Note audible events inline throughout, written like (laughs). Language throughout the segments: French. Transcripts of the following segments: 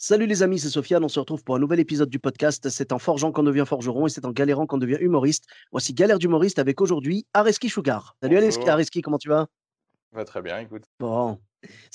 Salut les amis, c'est Sofiane. On se retrouve pour un nouvel épisode du podcast. C'est en forgeant qu'on devient forgeron et c'est en galérant qu'on devient humoriste. Voici Galère d'humoriste avec aujourd'hui Areski Sugar. Salut Bonjour. Areski, comment tu vas? Va très bien, écoute. Bon,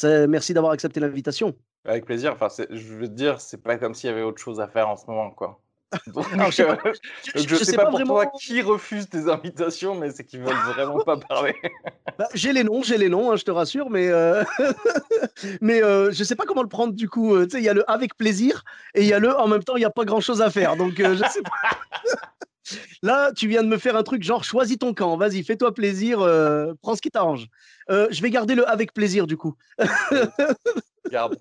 merci d'avoir accepté l'invitation. Avec plaisir. Enfin, je veux te dire, c'est pas comme s'il y avait autre chose à faire en ce moment, quoi. Donc, (laughs) Alors, je sais pas- euh, Je, je sais pas pas pour vraiment. toi qui refuse tes invitations, mais c'est qu'ils veulent vraiment pas parler. (laughs) Bah, j'ai les noms, j'ai les noms, hein, je te rassure, mais euh, (laughs) mais euh, je sais pas comment le prendre du coup. euh, Tu sais, il y a le avec plaisir et il y a le en même temps il y a pas grand chose à faire. Donc euh, je sais pas. Là, tu viens de me faire un truc genre choisis ton camp. Vas-y, fais-toi plaisir, euh, prends ce qui t'arrange. Je vais garder le avec plaisir du coup. Regarde.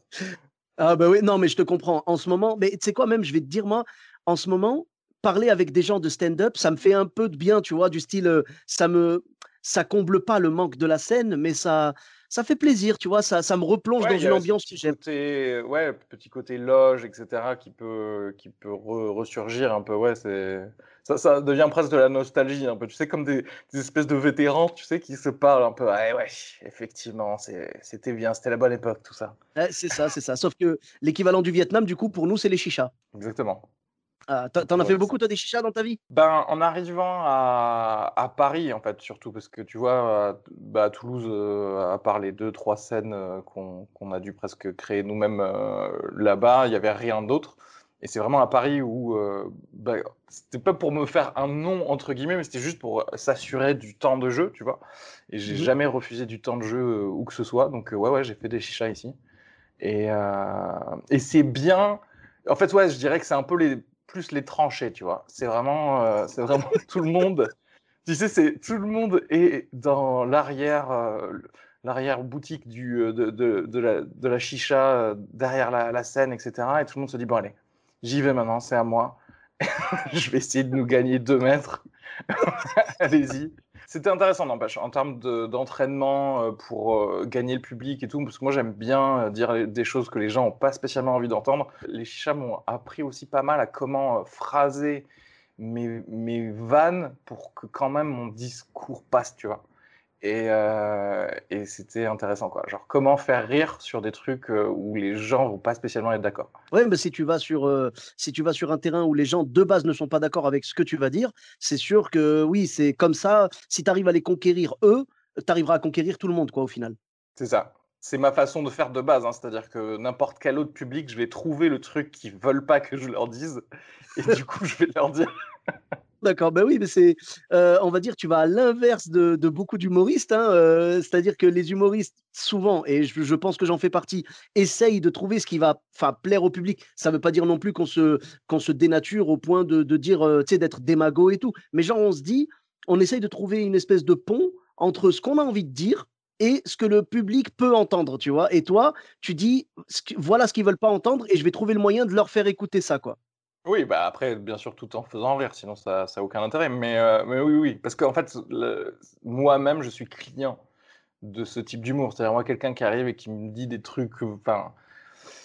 Ah bah oui, non, mais je te comprends. En ce moment, mais tu sais quoi, même, je vais te dire, moi, en ce moment, parler avec des gens de stand-up, ça me fait un peu de bien, tu vois, du style, euh, ça me, ça comble pas le manque de la scène, mais ça, ça fait plaisir, tu vois, ça, ça me replonge Ouais, dans une a ambiance ce que petit j'aime. ouais, petit côté loge, etc., qui peut, qui peut re- ressurgir un peu. Ouais, c'est ça, ça devient presque de la nostalgie un peu. Tu sais, comme des, des espèces de vétérans, tu sais, qui se parlent un peu. Ouais, ouais, effectivement, c'était bien, c'était la bonne époque, tout ça. Ouais, c'est ça, c'est ça. Sauf que l'équivalent du Vietnam, du coup, pour nous, c'est les chichas. Exactement. Ah, t'en as fait beaucoup, toi, des chichas dans ta vie? Ben, en arrivant à, à Paris, en fait, surtout, parce que tu vois, à, bah, à Toulouse, euh, à part les deux, trois scènes euh, qu'on a dû presque créer nous-mêmes euh, là-bas, il n'y avait rien d'autre. Et c'est vraiment à Paris où, euh, bah, c'était pas pour me faire un nom, entre guillemets, mais c'était juste pour s'assurer du temps de jeu, tu vois. Et j'ai Mhm. jamais refusé du temps de jeu euh, où que ce soit. Donc, euh, ouais, ouais, j'ai fait des chichas ici. Et, euh, et c'est bien. En fait, ouais, je dirais que c'est un peu les, plus les tranchées, tu vois. C'est vraiment, euh, c'est vraiment (laughs) tout le monde. Tu sais, c'est tout le monde est dans l'arrière, euh, l'arrière boutique du, euh, de, de, de la, de la chicha derrière la, la scène, etc. Et tout le monde se dit bon allez, j'y vais maintenant, c'est à moi. (laughs) je vais essayer de nous gagner deux mètres. (laughs) Allez-y. C'était intéressant, n'empêche, en termes de- d'entraînement euh, pour euh, gagner le public et tout, parce que moi j'aime bien euh, dire des choses que les gens n'ont pas spécialement envie d'entendre. Les chichas m'ont appris aussi pas mal à comment phraser mes, mes vannes pour que quand même mon discours passe, tu vois. Et, euh, et c'était intéressant, quoi. Genre, comment faire rire sur des trucs euh, où les gens vont pas spécialement être d'accord. Ouais, mais si tu vas sur, euh, si tu vas sur un terrain où les gens de base ne sont pas d'accord avec ce que tu vas dire, c'est sûr que oui, c'est comme ça. Si tu arrives à les conquérir eux, tu arriveras à conquérir tout le monde, quoi, au final. C'est ça. C'est ma façon de faire de base, hein. c'est-à-dire que n'importe quel autre public, je vais trouver le truc qu'ils veulent pas que je leur dise, et du coup, je vais leur dire. D'accord, ben oui, mais c'est, euh, on va dire, tu vas à l'inverse de, beaucoup d'humoristes, hein, euh, c'est-à-dire que les humoristes, souvent, et je, pense que j'en fais partie, essayent de trouver ce qui va plaire au public. Ça ne veut pas dire non plus qu'on se, dénature au point de, dire, euh, tu sais, d'être démago et tout. Mais genre, on se dit, on essaye de trouver une espèce de pont entre ce qu'on a envie de dire et ce que le public peut entendre, tu vois. Et toi, tu dis, voilà ce qu'ils veulent pas entendre et je vais trouver le moyen de leur faire écouter ça, quoi. Oui, bah après, bien sûr, tout en faisant rire, sinon ça n'a aucun intérêt. Mais, euh, mais oui, oui, parce qu'en fait, moi-même, je suis client de ce type d'humour. C'est-à-dire, moi, quelqu'un qui arrive et qui me dit des trucs, enfin,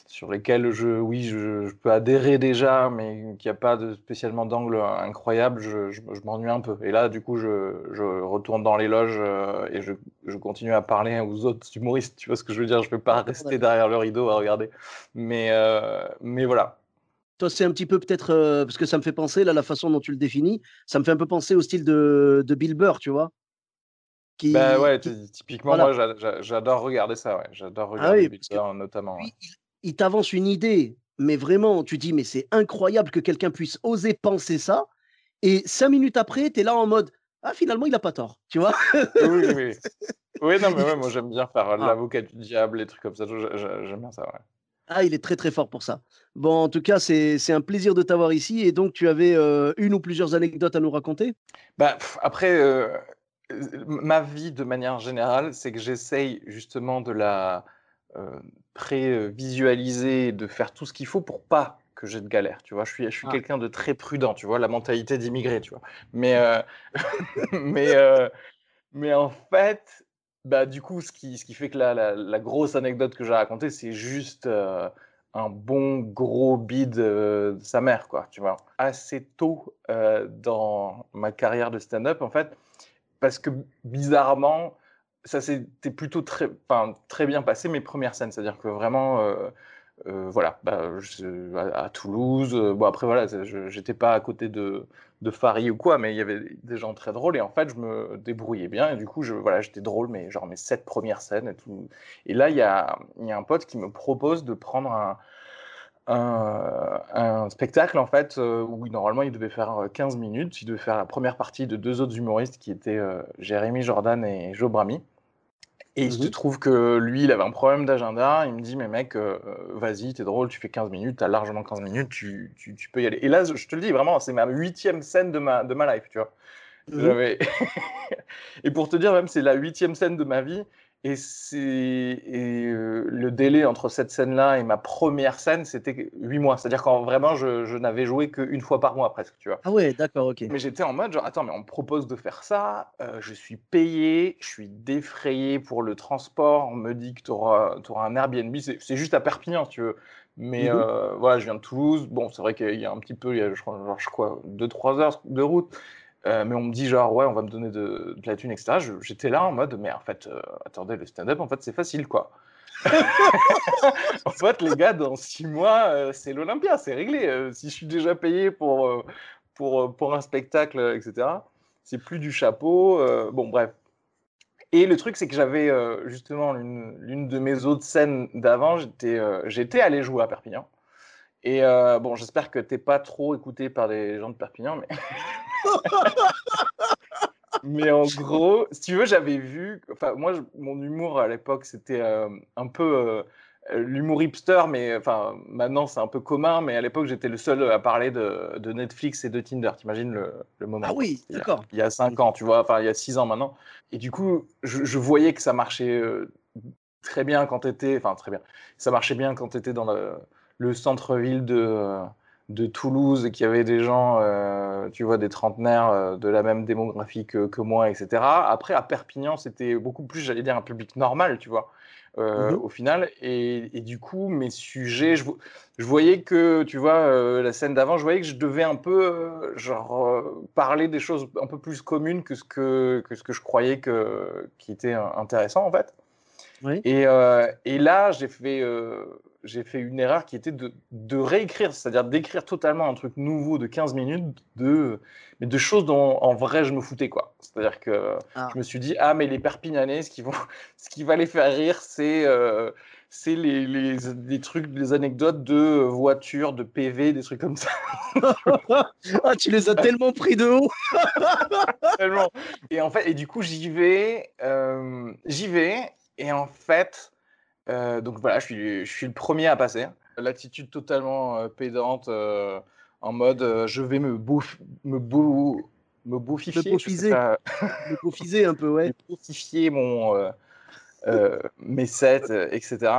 sur lesquels je, oui, je, je peux adhérer déjà, mais qui a pas de, spécialement d'angle incroyable, je, je- je m'ennuie un peu. Et là, du coup, je, je retourne dans les loges euh, et je, je continue à parler aux autres humoristes. Tu vois ce que je veux dire? Je ne vais pas rester d'accord. derrière le rideau à regarder. Mais, euh, mais voilà. Toi, c'est un petit peu peut-être, euh, parce que ça me fait penser, là, la façon dont tu le définis, ça me fait un peu penser au style de, de Bill Burr, tu vois, qui, Bah ouais, qui- typiquement, voilà. moi j'a- j'a- j'adore regarder ça, ouais. J'adore Ah regarder oui, que Bear notamment. ouais. il, il t'avance une idée, mais vraiment, tu dis, mais c'est incroyable que quelqu'un puisse oser penser ça, et cinq minutes après, tu es là en mode, ah, finalement, il a pas tort, tu vois. Oui, oui, oui. Oui, non, mais (laughs) ouais, moi j'aime bien faire Ah. l'avocat du diable, les trucs comme ça. J'aime bien ça, ouais. Ah, il est très très fort pour ça. Bon, en tout cas, c'est c'est un plaisir de t'avoir ici, et donc tu avais euh, une ou plusieurs anecdotes à nous raconter? Bah, pff, après, euh, euh, ma vie de manière générale, c'est que j'essaye justement de la, pré-visualiser, de faire tout ce qu'il faut pour pas que j'ai de galère, tu vois. Je suis, je suis Ah. quelqu'un de très prudent, tu vois, la mentalité d'immigré, tu vois. Mais, (laughs) euh, (laughs) mais, euh, mais en fait, bah, du coup, ce qui, ce qui fait que la, la, grosse anecdote que j'ai racontée, c'est juste euh, un bon gros bide euh, de sa mère, quoi, tu vois. Assez tôt euh, dans ma carrière de stand-up, en fait, parce que bizarrement, ça s'était plutôt très, très bien passé mes premières scènes, c'est-à-dire que vraiment. Euh, voilà, bah, à, Toulouse. euh, bon, après, voilà, j'étais pas à côté de, de Farid ou quoi, mais il y avait des gens très drôles et en fait, je me débrouillais bien et du coup, je, voilà, j'étais drôle, mais genre mes sept premières scènes et tout. Et là, il y a, y a un pote qui me propose de prendre un, un, un spectacle en fait euh, où normalement il devait faire euh, 15 minutes. Il devait faire la première partie de deux autres humoristes qui étaient Jérémy Jordan et Joe Bramy. Et il se Mhm. trouve que lui, il avait un problème d'agenda. Il me dit, mais mec, euh, vas-y, t'es drôle, tu fais 15 minutes, t'as largement 15 minutes, tu, tu, tu peux y aller. Et là, je te le dis, vraiment, c'est ma huitième scène de ma, de ma life, tu vois. J'avais- (laughs) et pour te dire, même, c'est la huitième scène de ma vie. Et, euh, le délai entre cette scène-là et ma première scène, c'était huit mois. C'est-à-dire qu'en vraiment, je, je n'avais joué qu'une fois par mois presque, tu vois. Ah ouais, d'accord, ok. Mais j'étais en mode, genre, attends, mais on me propose de faire ça, euh, je suis payé, je suis défrayé pour le transport, on me dit que tu auras, un Airbnb, c'est juste à Perpignan, si tu veux. Mais Mhm. euh, voilà, je viens de Toulouse, bon, c'est vrai qu'il y a un petit peu, il y a, je crois, crois, 2-3 heures de route, euh, mais on me dit, genre, ouais, on va me donner de, de la thune, etc. J'étais là en mode, mais en fait, euh, attendez, le stand-up, en fait, c'est facile, quoi. (laughs) en fait, les gars, dans six mois, euh, c'est l'Olympia, c'est réglé. Si je suis déjà payé pour, pour, pour un spectacle, etc., c'est plus du chapeau. bon, bref. Et le truc, c'est que j'avais justement l'une l'une de mes autres scènes d'avant, j'étais j'étais allé jouer à Perpignan. Et bon, j'espère que t'es pas trop écouté par les gens de Perpignan, mais. (laughs) Mais en gros, si tu veux, j'avais vu. Enfin, moi, je- mon humour à l'époque, c'était euh, un peu euh, l'humour hipster, mais enfin, maintenant, c'est un peu commun. Mais à l'époque, j'étais le seul à parler de, de Netflix et de Tinder. T'imagines le, le moment Ah oui, d'accord. Il y a 5 ans, tu vois, enfin, il y a 6 ans maintenant. Et du coup, je, je voyais que ça marchait euh, très bien quand t'étais. Enfin, très bien. Ça marchait bien quand t'étais dans le, le centre-ville de. De Toulouse et qu'il y avait des gens, euh, tu vois, des trentenaires euh, de la même démographie que, que moi, etc. Après, à Perpignan, c'était beaucoup plus, j'allais dire, un public normal, tu vois, euh, Mhm. au final. Et, et du coup, mes sujets, je, je voyais que, tu vois, la scène d'avant, je voyais que je devais un peu, genre, parler des choses un peu plus communes que ce que, que, ce que je croyais que, qui était intéressant, en fait. Oui. Et, et là, j'ai fait, j'ai fait une erreur qui était de, de réécrire, c'est-à-dire d'écrire totalement un truc nouveau de 15 minutes, de, mais de choses dont en vrai je me foutais. quoi. C'est-à-dire que Ah. je me suis dit, ah, mais les Perpignanais, ce qui, vont, (laughs) ce qui va les faire rire, c'est euh, c'est les, les, les trucs, les anecdotes de voitures, de PV, des trucs comme ça. (laughs) ah, tu les as tellement pris de haut. (laughs) Tellement. Et en fait, et du coup, j'y vais, euh, j'y vais, et en fait, euh, donc voilà, je suis, je suis le premier à passer. L'attitude totalement euh, pédante, euh, en mode, euh, je vais me bouffer, me beau, me Le beaufiser (laughs) un peu, ouais. (laughs) me beaufifier mon, euh, euh, mes sets, euh, etc.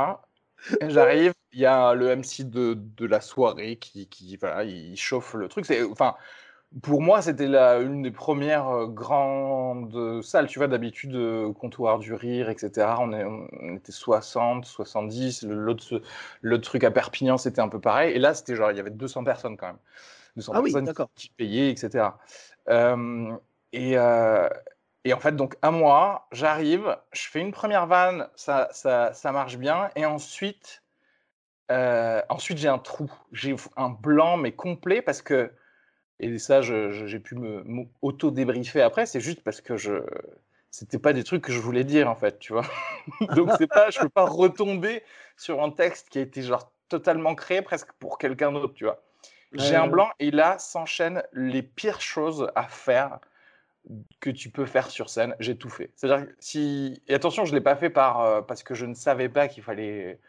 Et J'arrive, il y a le MC de, de la soirée qui, qui voilà, il chauffe le truc. C'est, enfin, pour moi, c'était la, une des premières euh, grandes salles. Tu vois, d'habitude, euh, comptoir du rire, etc. On, est, on était 60, 70. Le- L'autre, truc à Perpignan, c'était un peu pareil. Et là, c'était genre, il y avait 200 personnes quand même. 200 Ah oui, personnes d'accord. qui payaient, etc. Euh, et, euh, et en fait, donc, à moi, j'arrive, je fais une première vanne, ça, ça, ça marche bien. Et ensuite, euh, ensuite j'ai un trou. J'ai un blanc, mais complet, parce que et ça, j'ai pu me auto-débriefer après. C'est juste parce que je, c'était pas des trucs que je voulais dire en fait, tu vois. (laughs) Donc c'est pas, je peux pas retomber sur un texte qui a été genre totalement créé presque pour quelqu'un d'autre, tu vois. J'ai un blanc et là s'enchaînent les pires choses à faire que tu peux faire sur scène. J'ai tout fait. C'est-à-dire si et attention, je l'ai pas fait par euh, parce que je ne savais pas qu'il fallait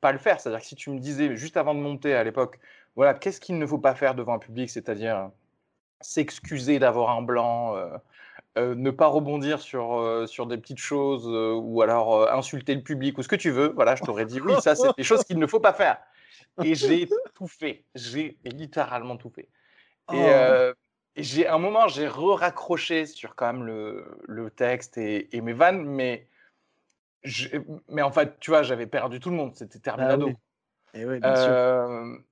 pas le faire. C'est-à-dire que si tu me disais juste avant de monter à l'époque, voilà, qu'est-ce qu'il ne faut pas faire devant un public, c'est-à-dire s'excuser d'avoir un blanc, euh, euh, ne pas rebondir sur, euh, sur des petites choses euh, ou alors insulter le public ou ce que tu veux, voilà, je t'aurais dit oui, ça c'est des choses qu'il ne faut pas faire. Et j'ai tout fait, j'ai littéralement tout fait. Et, oh. j'ai un moment, j'ai re-raccroché sur quand même le, le texte et, et, mes vannes, mais, mais en fait, tu vois, j'avais perdu tout le monde, c'était ah terminado. Et eh bien sûr.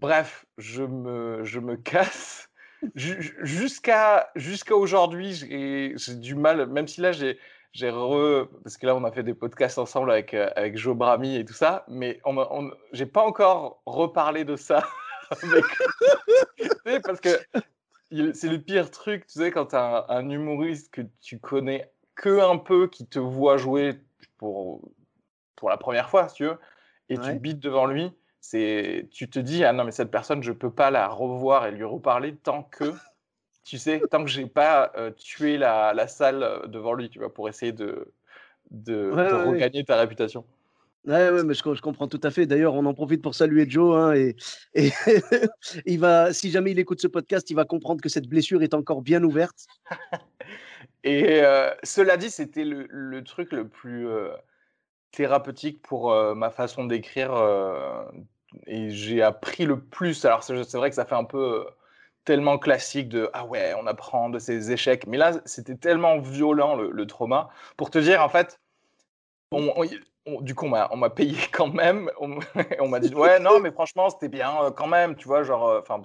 Bref, je me, je me casse. Jusqu'à jusqu'à aujourd'hui, j'ai du mal, même si là j'ai j'ai re parce que là on a fait des podcasts ensemble avec euh, avec Joe Brami et tout ça, mais on, on j'ai pas encore reparlé de ça (laughs) parce que c'est le pire truc, tu sais, quand tu as un, humoriste que tu connais que un peu, qui te voit jouer pour pour la première fois, si tu veux, et tu bites devant lui c'est tu te dis ah non mais cette personne je peux pas la revoir et lui reparler tant que tu sais tant que j'ai pas euh, tué la, la, salle euh, devant lui tu vois pour essayer de de, regagner ta réputation Ouais, ouais, mais je, je, comprends tout à fait. D'ailleurs, on en profite pour saluer Joe. Hein, et, et (laughs) il va, si jamais il écoute ce podcast, il va comprendre que cette blessure est encore bien ouverte. (laughs) et euh, cela dit, c'était le, le, truc le plus thérapeutique pour ma façon d'écrire et j'ai appris le plus. Alors, c'est vrai que ça fait un peu euh, tellement classique de ah ouais, on apprend de ses échecs. Mais là, c'était tellement violent le, trauma. Pour te dire, en fait, du coup, on m'a payé (laughs) quand même. On, m'a dit ouais, non, mais franchement, c'était bien euh, quand même. Tu vois, genre, euh, enfin,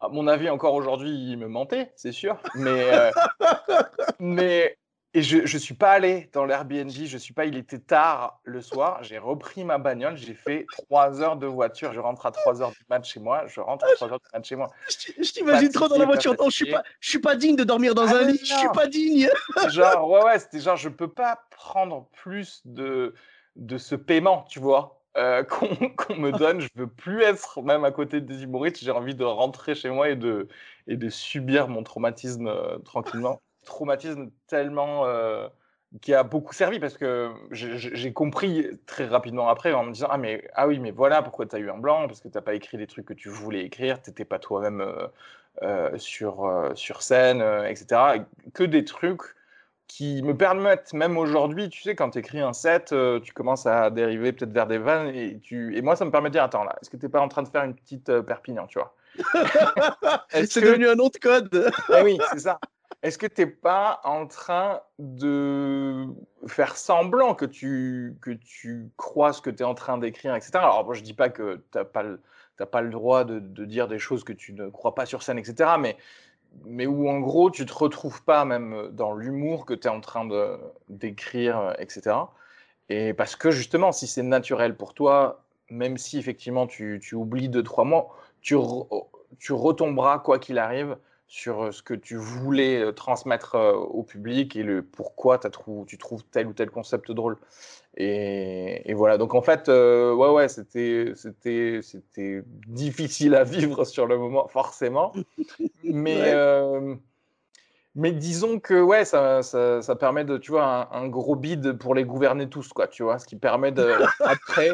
à mon avis, encore aujourd'hui, il me mentait, c'est sûr. Mais, (laughs) mais et je ne suis pas allé dans l'Airbnb, je suis pas, il était tard le soir, j'ai repris ma bagnole, j'ai fait trois heures de voiture, je rentre à 3 heures du match chez moi, je rentre à 3 heures du match chez moi. Je, t'imagine trop dans la voiture, non, je suis pas, je suis pas digne de dormir dans ah un lit, je suis pas digne. genre, ouais, ouais, c'était genre, je peux pas prendre plus de, de ce paiement, tu vois, euh, (laughs) qu'on me (laughs) donne, je veux plus être même à côté des humoristes, j'ai envie de rentrer chez moi et de, et de subir mon traumatisme euh, tranquillement traumatisme tellement euh, qui a beaucoup servi parce que j'ai compris très rapidement après en me disant ah mais ah oui mais voilà pourquoi tu as eu un blanc parce que tu n'as pas écrit des trucs que tu voulais écrire tu n'étais pas toi-même euh, euh, sur sur scène etc que des trucs qui me permettent même aujourd'hui tu sais quand tu écris un set tu commences à dériver peut-être vers des vannes et tu et moi ça me permet de dire attends là est-ce que tu n'es pas en train de faire une petite Perpignan tu vois? (laughs) C'est devenu un de code. eh oui, c'est ça. Est-ce que tu n'es pas en train de faire semblant que tu, que tu crois ce que tu es en train d'écrire, etc. Alors, moi, je ne dis pas que tu n'as pas, pas le droit de, de, dire des choses que tu ne crois pas sur scène, etc. Mais, mais où, en gros, tu ne te retrouves pas même dans l'humour que tu es en train d'écrire, etc. Et parce que, justement, si c'est naturel pour toi, même si, effectivement, tu, tu oublies deux, trois mots, tu, tu retomberas, quoi qu'il arrive, sur ce que tu voulais transmettre au public et le pourquoi as tu trouves tel ou tel concept drôle. Et, voilà, donc en fait, ouais, ouais, c'était, c'était, c'était difficile à vivre sur le moment, forcément. Mais, mais disons que ouais, ça, ça, ça, permet de, tu vois, un, gros bide pour les gouverner tous, quoi, tu vois, ce qui permet de, après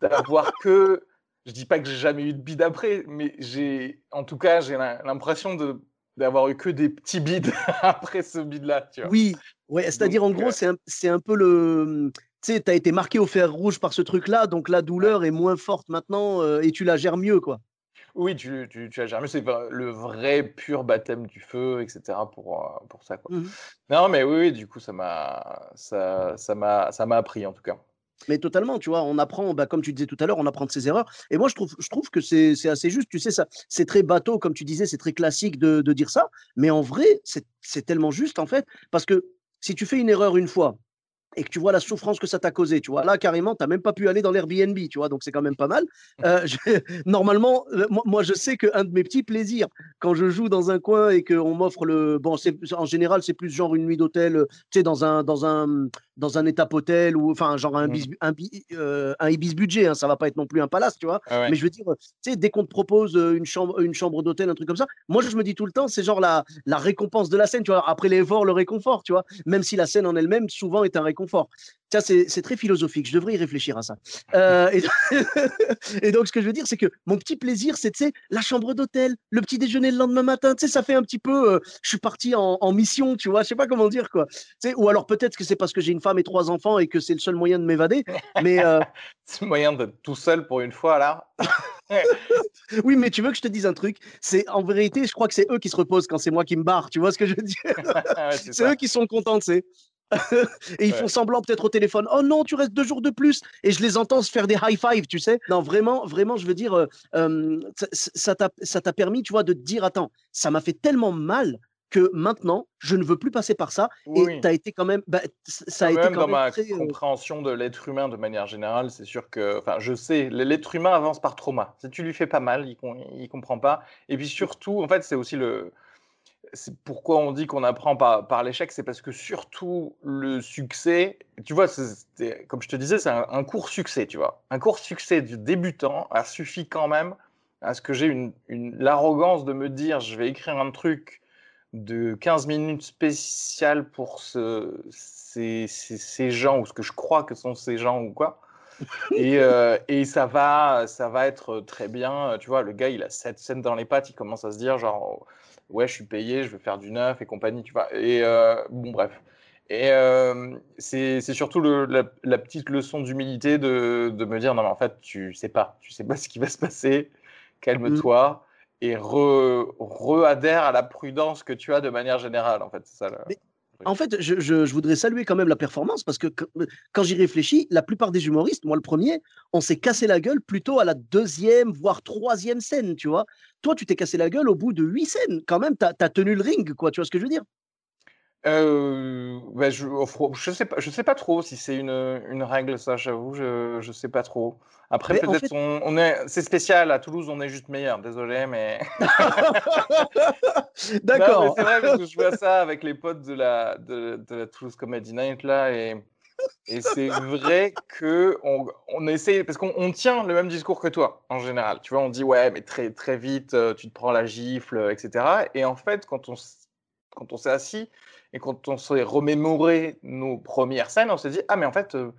d'avoir que je dis pas que j'ai jamais eu de bide après, mais j'ai, en tout cas, j'ai l'impression de d'avoir eu que des petits bides (laughs) après ce bide-là. Oui, ouais, c'est-à-dire en gros, euh c'est un, un, peu le. Tu sais, tu as été marqué au fer rouge par ce truc-là, donc la douleur est moins forte maintenant euh, et tu la gères mieux, quoi. Oui, tu, tu, tu la gères mieux. C'est le vrai pur baptême du feu, etc. pour, euh, pour ça. Quoi. Mmh non, mais oui, oui, du coup, ça m'a ça, ça m'a appris en tout cas. Mais totalement, tu vois, on apprend, bah, comme tu disais tout à l'heure, on apprend de ses erreurs. Et moi, je trouve, je trouve que c'est assez juste. Tu sais, ça, c'est très bateau, comme tu disais, c'est très classique de, de, dire ça. Mais en vrai, c'est tellement juste, en fait, parce que si tu fais une erreur une fois, et que tu vois la souffrance que ça t'a causé, tu vois, là, carrément, tu n'as même pas pu aller dans l'Airbnb, tu vois, donc c'est quand même pas mal. Euh, (laughs) normalement, euh, moi, je sais qu'un de mes petits plaisirs, quand je joue dans un coin et qu'on m'offre le. Bon, en général, c'est plus genre une nuit d'hôtel, euh, tu sais, dans un, dans un, dans un étape hôtel ou enfin genre un, bis, un, un, ibis budget, hein, ça va pas être non plus un palace, tu vois. Ah Mais je veux dire, tu sais, dès qu'on te propose une chambre, une chambre d'hôtel, un truc comme ça, moi je me dis tout le temps, c'est genre la, la récompense de la scène, tu vois. Après l'effort, le réconfort, tu vois. Même si la scène en elle-même souvent est un réconfort confort. Ça, c'est très philosophique. Je devrais y réfléchir à ça. Euh, (laughs) et, donc, ce que je veux dire, c'est que mon petit plaisir, c'est la chambre d'hôtel, le petit déjeuner le lendemain matin. Tu sais, ça fait un petit peu. Euh, je suis parti en, mission, tu vois. Je sais pas comment dire, quoi. Tu sais, ou alors peut-être que c'est parce que j'ai une femme et trois enfants et que c'est le seul moyen de m'évader. Mais. Euh, (laughs) c'est le moyen d'être tout seul pour une fois, là. (laughs) oui, mais tu veux que je te dise un truc? C'est en vérité, je crois que c'est eux qui se reposent quand c'est moi qui me barre. Tu vois ce que je veux dire? C'est eux qui sont contents, sais. (laughs) et ils font semblant peut-être au téléphone. Oh non, tu restes deux jours de plus. Et je les entends se faire des high five, tu sais. Non, vraiment, vraiment, je veux dire, euh, euh, ça t'a permis, tu vois, de te dire, attends, ça m'a fait tellement mal que maintenant, je ne veux plus passer par ça. et tu as été quand même. Bah, ça a été même dans ma euh compréhension de l'être humain de manière générale, c'est sûr que. Enfin, je sais, l'être humain avance par trauma. Si tu lui fais pas mal, il, il comprend pas. Et puis surtout, en fait, c'est aussi le pourquoi on dit qu'on apprend par, par l'échec, c'est parce que surtout le succès, tu vois, comme je te disais, c'est un, court succès, tu vois. Un court succès du débutant a suffi quand même à ce que j'ai une, l'arrogance de me dire je vais écrire un truc de 15 minutes spécial pour ce, ces, ces, gens, ou ce que je crois que sont ces gens ou quoi. (laughs) et, euh, et, ça va ça va être très bien tu vois le gars il a cette scène dans les pattes il commence à se dire genre ouais, je suis payé, je veux faire du neuf et compagnie, tu vois. Et euh, bon, bref. Et euh, c'est surtout le, la, petite leçon d'humilité de, de, me dire non, mais en fait, tu sais pas, tu sais pas ce qui va se passer, calme-toi. Mmh. Et re-adhère à la prudence que tu as de manière générale, en fait. C'est ça. En fait, je, voudrais saluer quand même la performance parce que quand j'y réfléchis, la plupart des humoristes, moi le premier, on s'est cassé la gueule plutôt à la deuxième, voire troisième scène, tu vois. Toi, tu t'es cassé la gueule au bout de huit scènes. Quand même, tu tenu le ring, quoi. Tu vois ce que je veux dire? Euh, bah, je, je sais pas, je sais pas trop si c'est une, une, règle ça, j'avoue, je, je sais pas trop. Après peut-être on, est, c'est spécial à Toulouse, on est juste meilleur. Désolé, (laughs) mais. D'accord. C'est vrai parce que je vois ça avec les potes de la de, de la Toulouse Comedy Night là et et c'est vrai que on, on essaie, parce qu'on tient le même discours que toi, en général. Tu vois, on dit, ouais, mais très, très vite, euh, tu te prends la gifle, etc. Et en fait, quand on, quand on s'est assis et quand on s'est remémoré nos premières scènes, on s'est dit, ah, mais en fait, euh,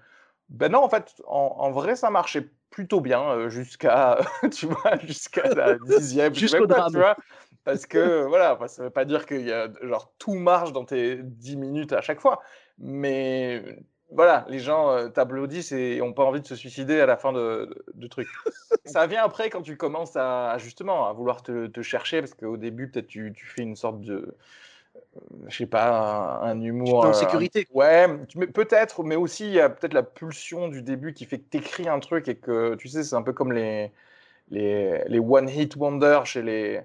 ben non, en fait, en, vrai, ça marchait plutôt bien euh, jusqu'à, (laughs) tu vois, jusqu'à la dixième. Jusqu'au drame. tu vois, parce que, voilà, ça ne veut pas dire que y a, genre, tout marche dans tes dix minutes à chaque fois. Mais voilà, les gens euh, t'applaudissent et n'ont pas envie de se suicider à la fin de, de, truc. ça vient après quand tu commences à justement à vouloir te, chercher parce qu'au début peut-être tu, tu, fais une sorte de je sais pas un, humour en sécurité. ouais, peut-être, mais aussi il y a peut-être la pulsion du début qui fait que tu écris un truc et que tu sais c'est un peu comme les les, les one hit wonder chez les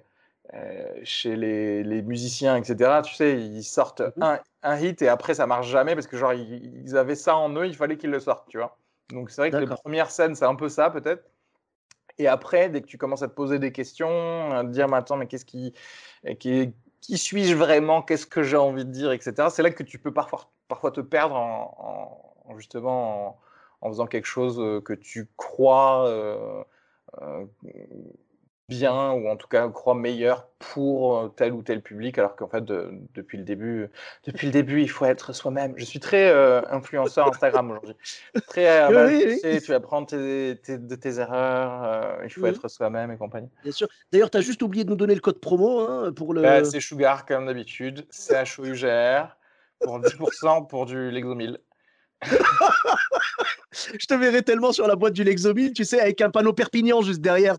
euh, chez les, les, musiciens, etc. Tu sais, ils sortent mmh un, un, hit et après ça marche jamais parce que genre ils, avaient ça en eux, il fallait qu'ils le sortent, tu vois. Donc c'est vrai que les premières scènes, c'est un peu ça peut-être. Et après, dès que tu commences à te poser des questions, à te dire, mais attends, mais qu'est-ce qui, qui, qui suis-je vraiment, qu'est-ce que j'ai envie de dire, etc. C'est là que tu peux parfois, te perdre en, en justement en, faisant quelque chose euh, que tu crois. Euh, euh, bien ou en tout cas croit meilleur pour euh, tel ou tel public alors qu'en fait depuis le début depuis le début il faut être soi-même. Je suis très euh, influenceur Instagram aujourd'hui. Très euh, Tu, sais, apprends tes, de tes erreurs il faut être soi-même et compagnie. Bien sûr. D'ailleurs tu as juste oublié de nous donner le code promo hein, pour le bah, c'est Sugar comme d'habitude. C'est H O U G R pour 10% pour du Lexomil. (laughs) Je te verrai tellement sur la boîte du Lexomil tu sais avec un panneau Perpignan juste derrière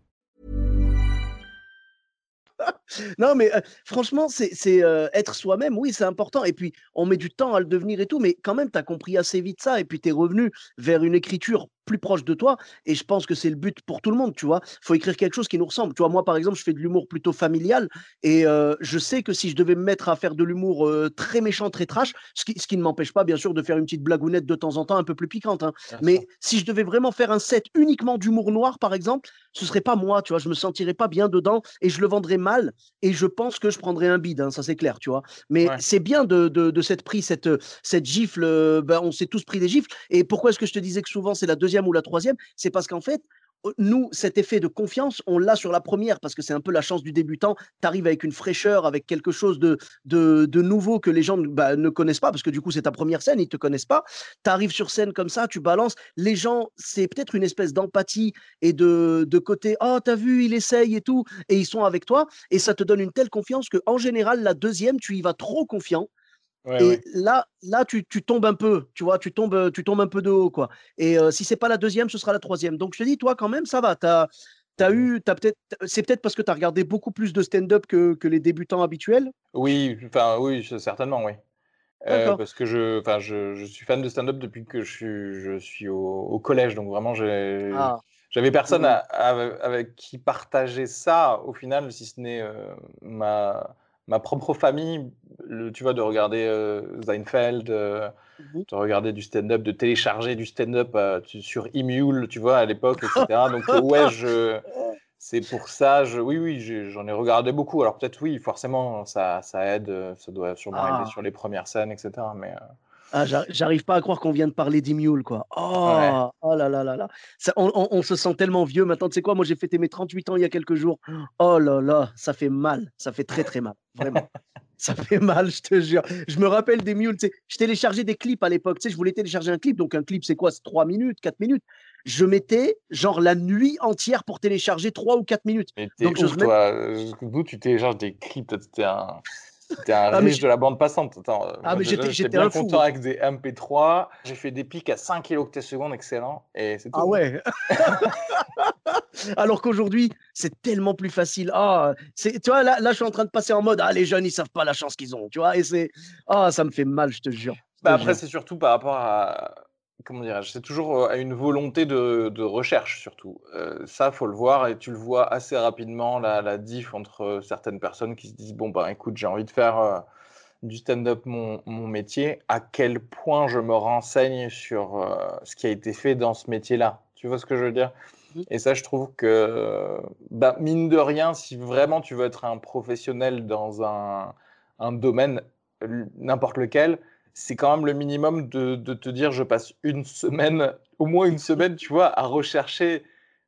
(laughs) non, mais euh, franchement, c'est euh, être soi-même, oui, c'est important. Et puis, on met du temps à le devenir et tout, mais quand même, tu as compris assez vite ça. Et puis, tu es revenu vers une écriture plus proche de toi. Et je pense que c'est le but pour tout le monde, tu vois. Il faut écrire quelque chose qui nous ressemble. Tu vois, moi, par exemple, je fais de l'humour plutôt familial. Et euh, je sais que si je devais me mettre à faire de l'humour euh, très méchant, très trash, ce qui, ce qui ne m'empêche pas, bien sûr, de faire une petite blagounette de temps en temps un peu plus piquante. hein. Mais si je devais vraiment faire un set uniquement d'humour noir, par exemple, ce serait pas moi, tu vois. Je me sentirais pas bien dedans et je le vendrais mal. Et je pense que je prendrais un bide, hein, ça c'est clair, tu vois. Mais Ouais. c'est bien de, de, de s'être pris cette, cette gifle. euh, ben, on s'est tous pris des gifles. Et pourquoi est-ce que je te disais que souvent c'est la deuxième ou la troisième C'est parce qu'en fait, euh, nous, cet effet de confiance, on l'a sur la première parce que c'est un peu la chance du débutant. Tu arrives avec une fraîcheur, avec quelque chose de, de, nouveau que les gens bah, ne connaissent pas parce que du coup, c'est ta première scène, ils ne te connaissent pas. Tu arrives sur scène comme ça, tu balances. Les gens, c'est peut-être une espèce d'empathie et de, de côté Oh, t'as vu, il essaye et tout. Et ils sont avec toi. Et ça te donne une telle confiance qu'en général, la deuxième, tu y vas trop confiant. Ouais, Et ouais. là, là tu, tu tombes un peu, tu vois, tu tombes, euh, tu tombes un peu de haut, quoi. Et euh, si c'est pas la deuxième, ce sera la troisième. Donc je te dis, toi, quand même, ça va. T'as, t'as eu, t'as peut-être, c'est peut-être parce que tu as regardé beaucoup plus de stand-up que, que les débutants habituels? Oui, enfin oui, certainement, oui. Euh, parce que je, je, je suis fan de stand-up depuis que je suis, je suis au, au collège, donc vraiment, j'ai, Ah, j'avais personne Mhm. à- à- avec qui partager ça, au final, si ce n'est euh, ma, ma propre famille, le, tu vois, de regarder euh, Seinfeld, euh, mhm. de regarder du stand-up, de télécharger du stand-up euh, sur Emule, tu vois, à l'époque, etc. Donc, euh, ouais, je, c'est pour ça, je, oui, oui, j'en ai regardé beaucoup. Alors, peut-être, oui, forcément, ça, ça aide, ça doit sûrement Ah. aider sur les premières scènes, etc. Mais, Ah, j'ar- j'arrive pas à croire qu'on vient de parler d'Imule, quoi. Oh, oh là là là là. Ça, on, on- on se sent tellement vieux maintenant. Tu sais quoi, moi j'ai fêté mes 38 ans il y a quelques jours. Oh là là, ça fait mal. Ça fait très très mal. Vraiment. (laughs) Ça fait mal, je te jure. Je me rappelle sais, je téléchargeais des clips à l'époque. Tu sais, je voulais télécharger un clip. Donc un clip, c'est quoi? C'est 3 minutes, 4 minutes. Je mettais genre la nuit entière pour télécharger 3 ou 4 minutes. mais Donc, ouf, toi. D'où tu télécharges des clips, t'es un, t'es un Ah, riche de la bande passante. Attends, euh, Ah, mais j'étais- bien un fou, content avec des MP3. J'ai fait des pics à 5 kT secondes, excellent. Et c'est tout. Ah ouais. (laughs) (laughs) Alors qu'aujourd'hui, c'est tellement plus facile. Ah, c'est, tu vois, là, là, je suis en train de passer en mode, ah, les jeunes, ils savent pas la chance qu'ils ont, tu vois. Et c'est, ah, ça me fait mal, je te jure. Bah après, c'est surtout par rapport à, comment dirais-je, c'est toujours à une volonté de, de recherche, surtout. Euh, ça, faut le voir, et tu le vois assez rapidement, la, la diff entre certaines personnes qui se disent, bon, bah écoute, j'ai envie de faire euh, du stand-up mon, mon métier, à quel point je me renseigne sur euh, ce qui a été fait dans ce métier-là? Tu vois ce que je veux dire? Mhm. Et ça, je trouve que, bah, mine de rien, si vraiment tu veux être un professionnel dans un, un domaine, n'importe lequel, c'est quand même le minimum de, de te dire je passe une semaine, au moins une semaine, tu vois, à rechercher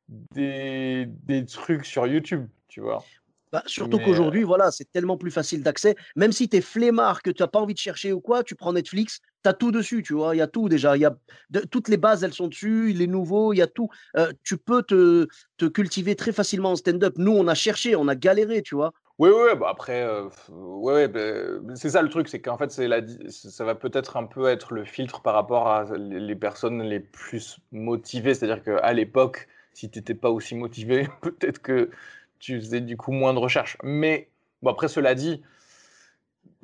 des, des trucs sur YouTube, tu vois. Bah, surtout Mais, qu'aujourd'hui, voilà, c'est tellement plus facile d'accès. Même si tu es flemmard, que tu n'as pas envie de chercher ou quoi, tu prends Netflix, tu as tout dessus, tu vois. Il y a tout déjà. Y a de- toutes les bases, elles sont dessus, les nouveaux, il y a tout. Euh, tu peux te, te cultiver très facilement en stand-up. Nous, on a cherché, on a galéré, tu vois. Oui, oui, bah après, euh, ouais, ouais, bah, c'est ça le truc, c'est qu'en fait, la, ça va peut-être un peu être le filtre par rapport à les personnes les plus motivées. C'est-à-dire qu'à l'époque, si tu n'étais pas aussi motivé, (laughs) peut-être que tu faisais du coup moins de recherches. Mais bon, après, cela dit,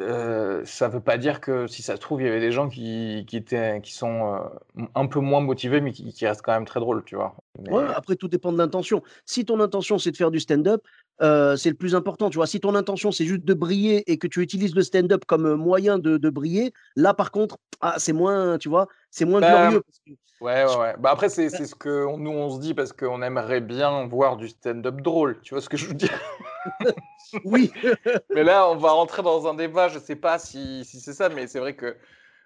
euh, ça ne veut pas dire que si ça se trouve, il y avait des gens qui, qui étaient, qui sont euh, un peu moins motivés, mais qui, qui restent quand même très drôles, tu vois. Mais- Ouais, après, tout dépend de l'intention. Si ton intention, c'est de faire du stand-up, euh, c'est le plus important. Tu vois, si ton intention, c'est juste de briller et que tu utilises le stand-up comme euh, moyen de, de briller, là, par contre, ah, c'est moins, tu vois, c'est moins Bah, glorieux. parce que- Ouais, ouais, ouais. Bah après, c'est c'est ce que on- nous, on se dit parce qu'on aimerait bien voir du stand-up drôle. Tu vois ce que je veux dire? (laughs) Oui, (laughs) Mais là, on va rentrer dans un débat. Je sais pas si, si c'est ça, mais c'est vrai que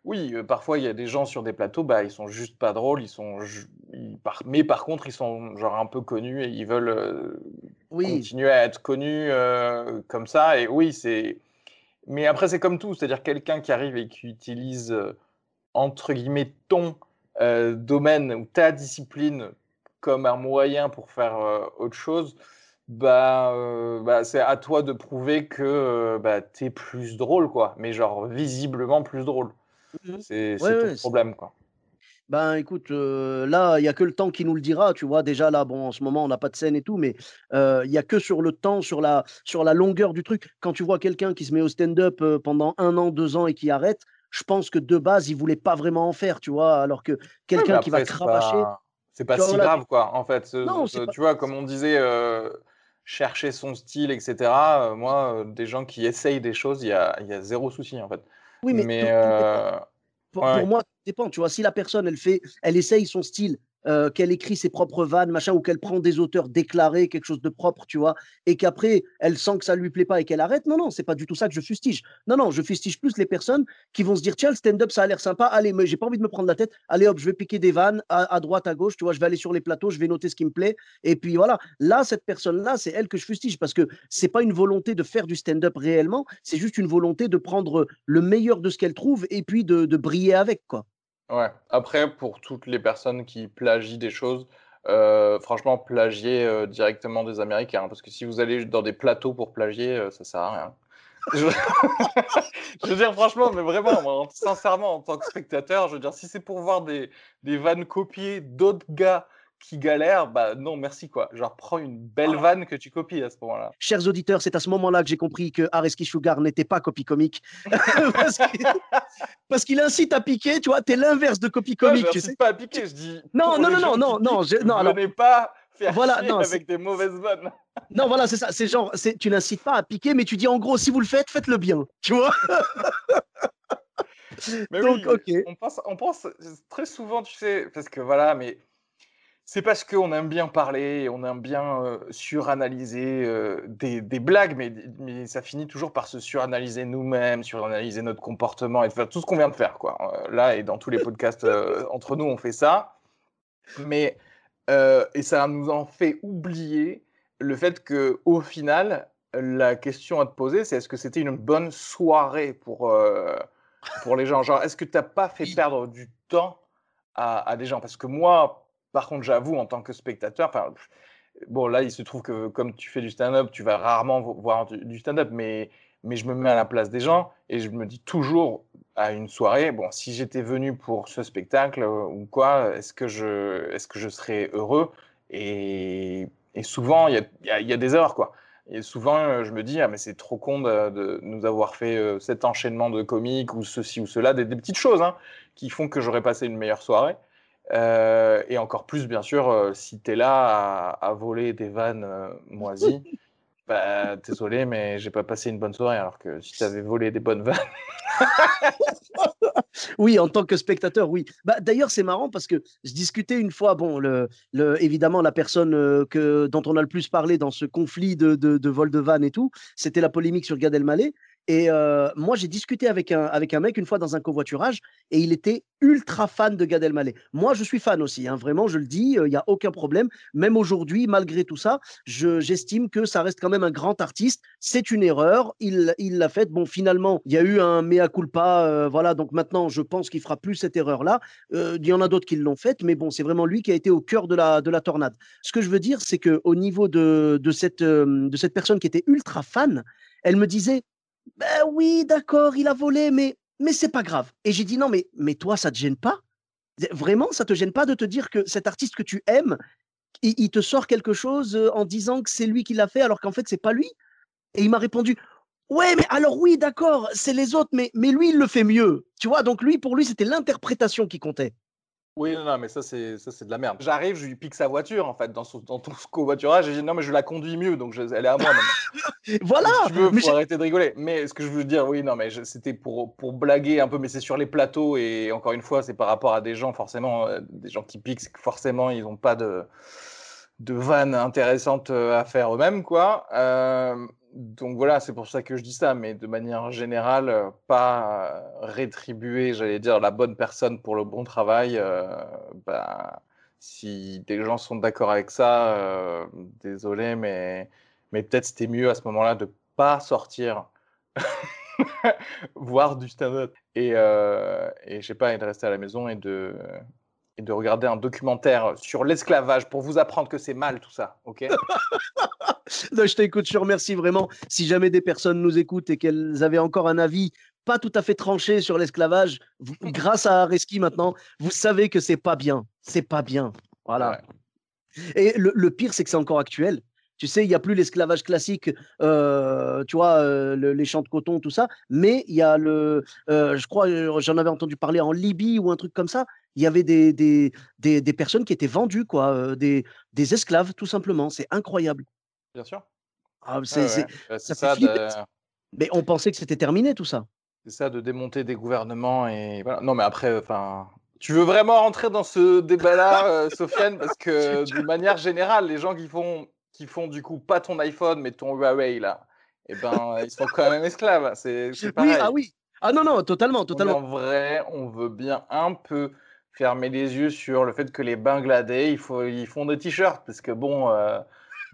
oui, euh, parfois, il y a des gens sur des plateaux, bah, ils sont juste pas drôles. Ils sont, ju- ils par- mais par contre, ils sont genre un peu connus et ils veulent euh, oui. continuer à être connus euh, comme ça. Et oui, c'est. Mais après, c'est comme tout. C'est-à-dire quelqu'un qui arrive et qui utilise, entre guillemets, ton domaine ou ta discipline comme un moyen pour faire autre chose, bah, euh, bah, c'est à toi de prouver que euh, bah, tu es plus drôle, quoi. Mais genre visiblement plus drôle. Mhm. C'est Ouais, ouais, c'est- problème, quoi. Ben écoute, euh, là, il n'y a que le temps qui nous le dira, tu vois. Déjà, là, bon, en ce moment, on n'a pas de scène et tout, mais euh, il n'y a que sur le temps, sur la, sur la longueur du truc. Quand tu vois quelqu'un qui se met au stand-up euh, pendant un an, deux ans et qui arrête, je pense que de base, il voulait pas vraiment en faire, tu vois. Alors que quelqu'un qui va c'est cravacher. pas- C'est pas si grave, quoi, en fait. Non, tu vois, comme on disait, chercher son style, etc. moi, des gens qui essayent des choses, il y a, y a, zéro souci, en fait. Oui, mais, pour, moi, ça dépend. Tu vois, si la personne, elle fait, elle essaye son style, euh, qu'elle écrit ses propres vannes, machin, ou qu'elle prend des auteurs déclarés, quelque chose de propre, tu vois, et qu'après, elle sent que ça lui plaît pas et qu'elle arrête. Non, non, c'est pas du tout ça que je fustige. Non, non, je fustige plus les personnes qui vont se dire, tiens, le stand-up, ça a l'air sympa, allez, mais j'ai pas envie de me prendre la tête, allez hop, je vais piquer des vannes à, droite, à gauche, tu vois, je vais aller sur les plateaux, je vais noter ce qui me plaît, et puis voilà. Là, cette personne-là, c'est elle que je fustige, parce que c'est pas une volonté de faire du stand-up réellement, c'est juste une volonté de prendre le meilleur de ce qu'elle trouve et puis de, de briller avec, quoi. Ouais. Après, pour toutes les personnes qui plagient des choses, euh, franchement, plagier euh, directement des Américains. parce que si vous allez dans des plateaux pour plagier, euh, ça sert à rien. (laughs) Je... veux dire, franchement, mais vraiment, sincèrement, en tant que spectateur, je veux dire, si c'est pour voir des, des vannes copiées d'autres gars qui galère, bah non, merci quoi. Genre, prends une belle vanne que tu copies à ce moment-là. Chers auditeurs, c'est à ce moment-là que j'ai compris que Areski Sugar n'était pas copie comique. (laughs) parce qu'il incite à piquer, tu vois, t'es l'inverse de copie comique. je sais pas à piquer, je dis. Non, non, non, non, non, non, je, non, alors. pas faire voilà, non, avec des mauvaises vannes. (laughs) non, voilà, c'est ça. C'est genre, tu n'incites pas à piquer, mais tu dis en gros, si vous le faites, faites-le bien. Tu vois (laughs) Mais Donc, oui, on pense, on pense très souvent, tu sais, parce que voilà, mais c'est parce qu'on aime bien parler, on aime bien suranalyser des, blagues, mais, mais, ça finit toujours par se suranalyser nous-mêmes, suranalyser notre comportement et faire tout ce qu'on vient de faire. Quoi. Là et dans tous les podcasts (laughs) entre nous, on fait ça. Mais, et ça nous en fait oublier le fait qu'au final, la question à te poser, c'est est-ce que c'était une bonne soirée pour, pour les gens? Genre, est-ce que tu n'as pas fait perdre du temps à, à des gens? Parce que moi, par contre, j'avoue, en tant que spectateur, bon, là, il se trouve que comme tu fais du stand-up, tu vas rarement voir du, stand-up, mais, je me mets à la place des gens et je me dis toujours à une soirée, bon, si j'étais venu pour ce spectacle euh, ou quoi, est-ce que, je, serais heureux? Et, souvent, il y a, y a, des erreurs, quoi. Et souvent, euh, je me dis, ah, mais c'est trop con de, nous avoir fait euh, cet enchaînement de comiques ou ceci ou cela, des, petites choses hein, qui font que j'aurais passé une meilleure soirée. Euh, et encore plus, bien sûr, euh, si tu es là à, voler des vannes euh, moisies, (laughs) bah, désolé, mais j'ai pas passé une bonne soirée. Alors que si tu avais volé des bonnes vannes. (laughs) oui, en tant que spectateur, oui. Bah, D'ailleurs, c'est marrant parce que je discutais une fois, bon, le, le, évidemment, la personne que, dont on a le plus parlé dans ce conflit de, de, de vol de vannes et tout, c'était la polémique sur Gad Elmaleh. Et moi, j'ai discuté avec un, avec un mec une fois dans un covoiturage et il était ultra fan de Gad Elmaleh. Moi, je suis fan aussi, hein, vraiment, je le dis, il n'y a aucun problème. Même aujourd'hui, malgré tout ça, j'estime que ça reste quand même un grand artiste. C'est une erreur, il l'a faite. Bon, finalement, il y a eu un mea culpa, voilà, donc maintenant, je pense qu'il fera plus cette erreur-là. Il y en a d'autres qui l'ont faite, mais bon, c'est vraiment lui qui a été au cœur de la, de la tornade. Ce que je veux dire, c'est qu'au niveau de, de, cette, de cette personne qui était ultra fan, elle me disait ben oui, d'accord, il a volé, mais, mais c'est pas grave. Et j'ai dit non, mais, mais toi, ça te gêne pas? Vraiment, ça te gêne pas de te dire que cet artiste que tu aimes, il, te sort quelque chose en disant que c'est lui qui l'a fait, alors qu'en fait, c'est pas lui? Et il m'a répondu Ouais, mais alors oui, d'accord, c'est les autres, mais, mais lui, il le fait mieux. Tu vois, donc lui, pour lui, c'était l'interprétation qui comptait. Oui, non, non, mais ça, c'est ça, c'est de la merde. J'arrive, je lui pique sa voiture, en fait, dans, son, dans ton (laughs) covoiturage, et je dis non, mais je la conduis mieux, donc elle est à moi maintenant. (laughs) voilà Si tu veux, faut arrêter de rigoler. Mais ce que je veux dire, oui, non, mais c'était pour, pour blaguer un peu, mais c'est sur les plateaux, et encore une fois, c'est par rapport à des gens, forcément, euh, des gens qui piquent, c'est que forcément, ils n'ont pas de, de vannes intéressantes euh, à faire eux-mêmes, quoi. Euh, donc voilà, c'est pour ça que je dis ça, mais de manière générale, euh, pas rétribuer, j'allais dire, la bonne personne pour le bon travail. Euh, bah, si des gens sont d'accord avec ça, euh, désolé, mais, mais peut-être c'était mieux à ce moment-là de pas sortir (laughs) voir du stand-up et, et je sais pas, et de rester à la maison et de, et de regarder un documentaire sur l'esclavage pour vous apprendre que c'est mal tout ça, ok? (laughs) je t'écoute, je te remercie vraiment. Si jamais des personnes nous écoutent et qu'elles avaient encore un avis pas tout à fait tranché sur l'esclavage, (laughs) grâce à Reski maintenant, vous savez que c'est pas bien. C'est pas bien. Voilà. Et le, pire, c'est que c'est encore actuel. Tu sais, il n'y a plus l'esclavage classique, euh, tu vois, euh, le- les champs de coton, tout ça, mais il y a le, euh, je crois, j'en avais entendu parler en Libye ou un truc comme ça, il y avait des, des, des, des personnes qui étaient vendues, quoi, des, des esclaves, tout simplement. C'est incroyable. Bien sûr. Ah, c'est, ouais. Bah, ça c'est ça, de. Mais on pensait que c'était terminé, tout ça. c'est ça de démonter des gouvernements et voilà. Non, mais après, enfin, tu veux vraiment rentrer dans ce débat-là, euh, Sofiane, parce (laughs) que d'une manière générale, les gens qui font, qui font du coup pas ton iPhone mais ton Huawei là, eh ben, ils sont quand même esclaves. C'est Oui, ah oui. Ah non, non, totalement, totalement. en vrai, on veut bien un peu fermer les yeux sur le fait que les Bangladais, il faut, ils font des t-shirts parce que bon, euh,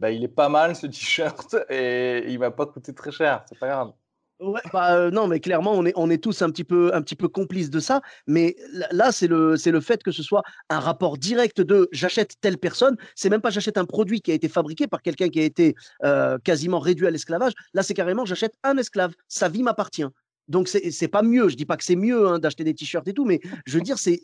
bah, il est pas mal ce t-shirt (laughs) et il va pas coûter très cher, c'est pas grave. Ouais, bah, euh, non, mais clairement, on est, on est tous un petit peu, un petit peu complices de ça. Mais là, c'est le, c'est le fait que ce soit un rapport direct de j'achète telle personne. C'est même pas j'achète un produit qui a été fabriqué par quelqu'un qui a été euh, quasiment réduit à l'esclavage. Là, c'est carrément j'achète un esclave. Sa vie m'appartient. Donc, c'est pas mieux. Je dis pas que c'est mieux hein, d'acheter des t-shirts et tout, mais je veux dire, c'est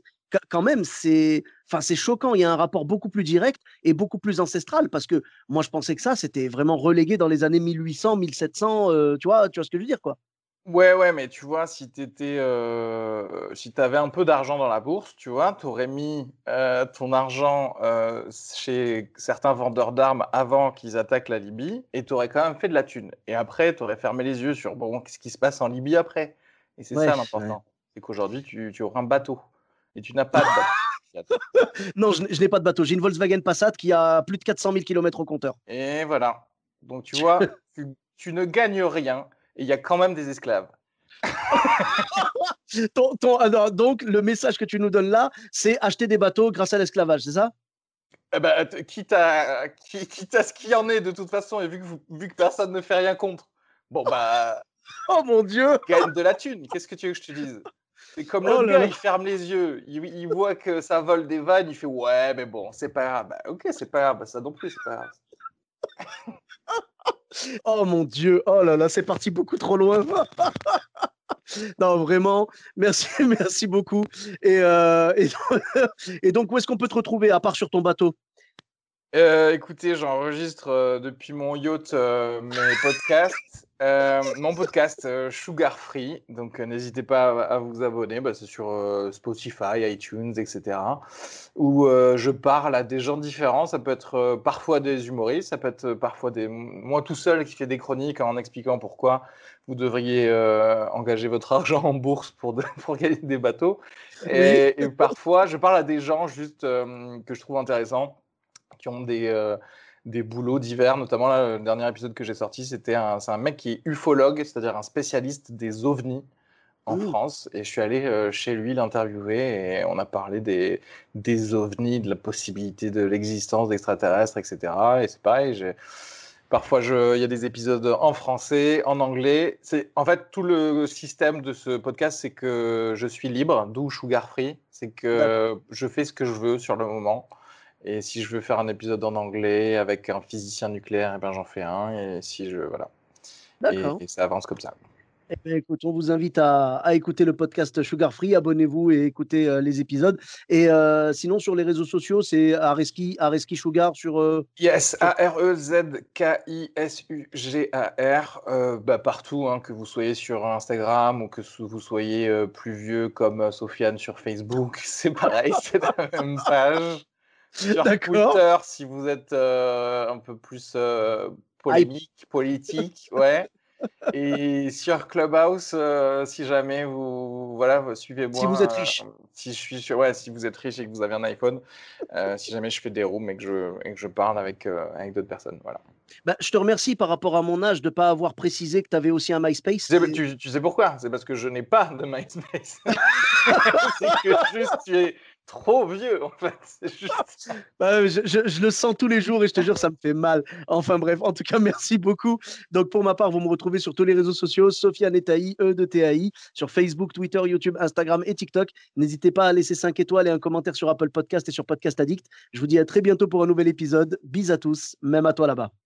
quand même, c'est enfin, c'est choquant. Il y a un rapport beaucoup plus direct et beaucoup plus ancestral parce que moi, je pensais que ça, c'était vraiment relégué dans les années 1800, 1700. euh, tu vois, tu vois ce que je veux dire, quoi. Ouais, ouais, mais tu vois, si t'étais, euh, si t'avais un peu d'argent dans la bourse, tu vois, t'aurais mis euh, ton argent euh, chez certains vendeurs d'armes avant qu'ils attaquent la Libye et t'aurais quand même fait de la thune. Et après, t'aurais fermé les yeux sur bon, qu'est-ce qui se passe en Libye après? Et c'est Ouais, ça ouais. l'important. C'est qu'aujourd'hui, tu, tu auras un bateau. Et tu n'as pas de bateau. (laughs) Non, je, n'ai- je n'ai pas de bateau. J'ai une Volkswagen Passat qui a plus de 400 000 km au compteur. Et voilà. Donc tu vois, (laughs) tu, tu ne gagnes rien et il y a quand même des esclaves. (laughs) Ton- ton- alors, donc, le message que tu nous donnes là, c'est acheter des bateaux grâce à l'esclavage, c'est ça? Eh ben, quitte, à, qui- quitte à ce qu'il y en ait de toute façon, et vu que, vous- vu que personne ne fait rien contre, bon bah, Oh mon Dieu gagne de la thune. Qu'est-ce que tu veux que je te dise? C'est comme Oh l'autre gars, il ferme les yeux, il, il voit que ça vole des vannes, il fait ouais, mais bon, c'est pas grave. Bah, ok, c'est pas grave, bah, ça non plus, c'est pas grave. (laughs) Oh mon Dieu Oh là là, c'est parti beaucoup trop loin. (laughs) non, vraiment, merci, (laughs) merci beaucoup. Et, euh, et, et donc, où est-ce qu'on peut te retrouver, à part sur ton bateau? Euh, écoutez, j'enregistre euh, depuis mon yacht euh, mes podcasts. Euh, mon podcast euh, Sugar Free, donc euh, n'hésitez pas à, à vous abonner, bah, c'est sur Spotify, iTunes, etc. Où je parle à des gens différents. Ça peut être parfois des humoristes, ça peut être parfois des moi tout seul qui fais des chroniques en expliquant pourquoi vous devriez engager votre (laughs) argent en bourse pour, de- pour gagner des bateaux. Et, et parfois, je parle à des gens juste que je trouve intéressants qui ont des, des boulots divers. Notamment, là, le dernier épisode que j'ai sorti, c'était un, c'est un mec qui est ufologue, c'est-à-dire un spécialiste des ovnis en Ouh. France. Et je suis allé euh, chez lui l'interviewer et on a parlé des, des ovnis, de la possibilité de l'existence d'extraterrestres, etc. Et c'est pareil, j'ai. Parfois, il y a des épisodes en français, en anglais. C'est en fait tout le système de ce podcast, c'est que je suis libre, d'où Sugar Free. C'est que je fais ce que je veux sur le moment. Et si je veux faire un épisode en anglais avec un physicien nucléaire, eh ben j'en fais un. Et si je voilà. Et, D'accord. et ça avance comme ça. Eh bien, écoute, on vous invite à, à écouter le podcast Sugar Free. Abonnez-vous et écoutez euh, les épisodes. Et euh, sinon, sur les réseaux sociaux, c'est Areski, Areski Sugar sur. euh, Yes, A-R-E-Z-K-I-S-U-G-A-R, bah, partout, hein, que vous soyez sur Instagram ou que vous soyez plus vieux comme Sofiane sur Facebook, (laughs) c'est pareil, c'est la même page. Sur. Twitter, si vous êtes euh, un peu plus euh, polémique, politique, ouais. Et sur Clubhouse, euh, si jamais vous, voilà, suivez-moi. Si vous êtes riche. si je suis sur, ouais, si vous êtes riche et que vous avez un iPhone, si jamais je fais des rooms et que je, et que je parle avec, avec d'autres personnes, voilà. Bah, je te remercie par rapport à mon âge de ne pas avoir précisé que tu avais aussi un MySpace. Tu sais, tu sais pourquoi? C'est parce que je n'ai pas de MySpace. (laughs) c'est que juste tu es trop vieux, en fait. (laughs) Juste. Bah, je, le sens tous les jours et je te jure, ça me fait mal. Enfin bref, en tout cas, merci beaucoup. Donc pour ma part, vous me retrouvez sur tous les réseaux sociaux, Sofiane Etaï, E de TAI, sur Facebook, Twitter, YouTube, Instagram et TikTok. N'hésitez pas à laisser 5 étoiles et un commentaire sur Apple Podcast et sur Podcast Addict. Je vous dis à très bientôt pour un nouvel épisode. Bis à tous, même à toi là-bas.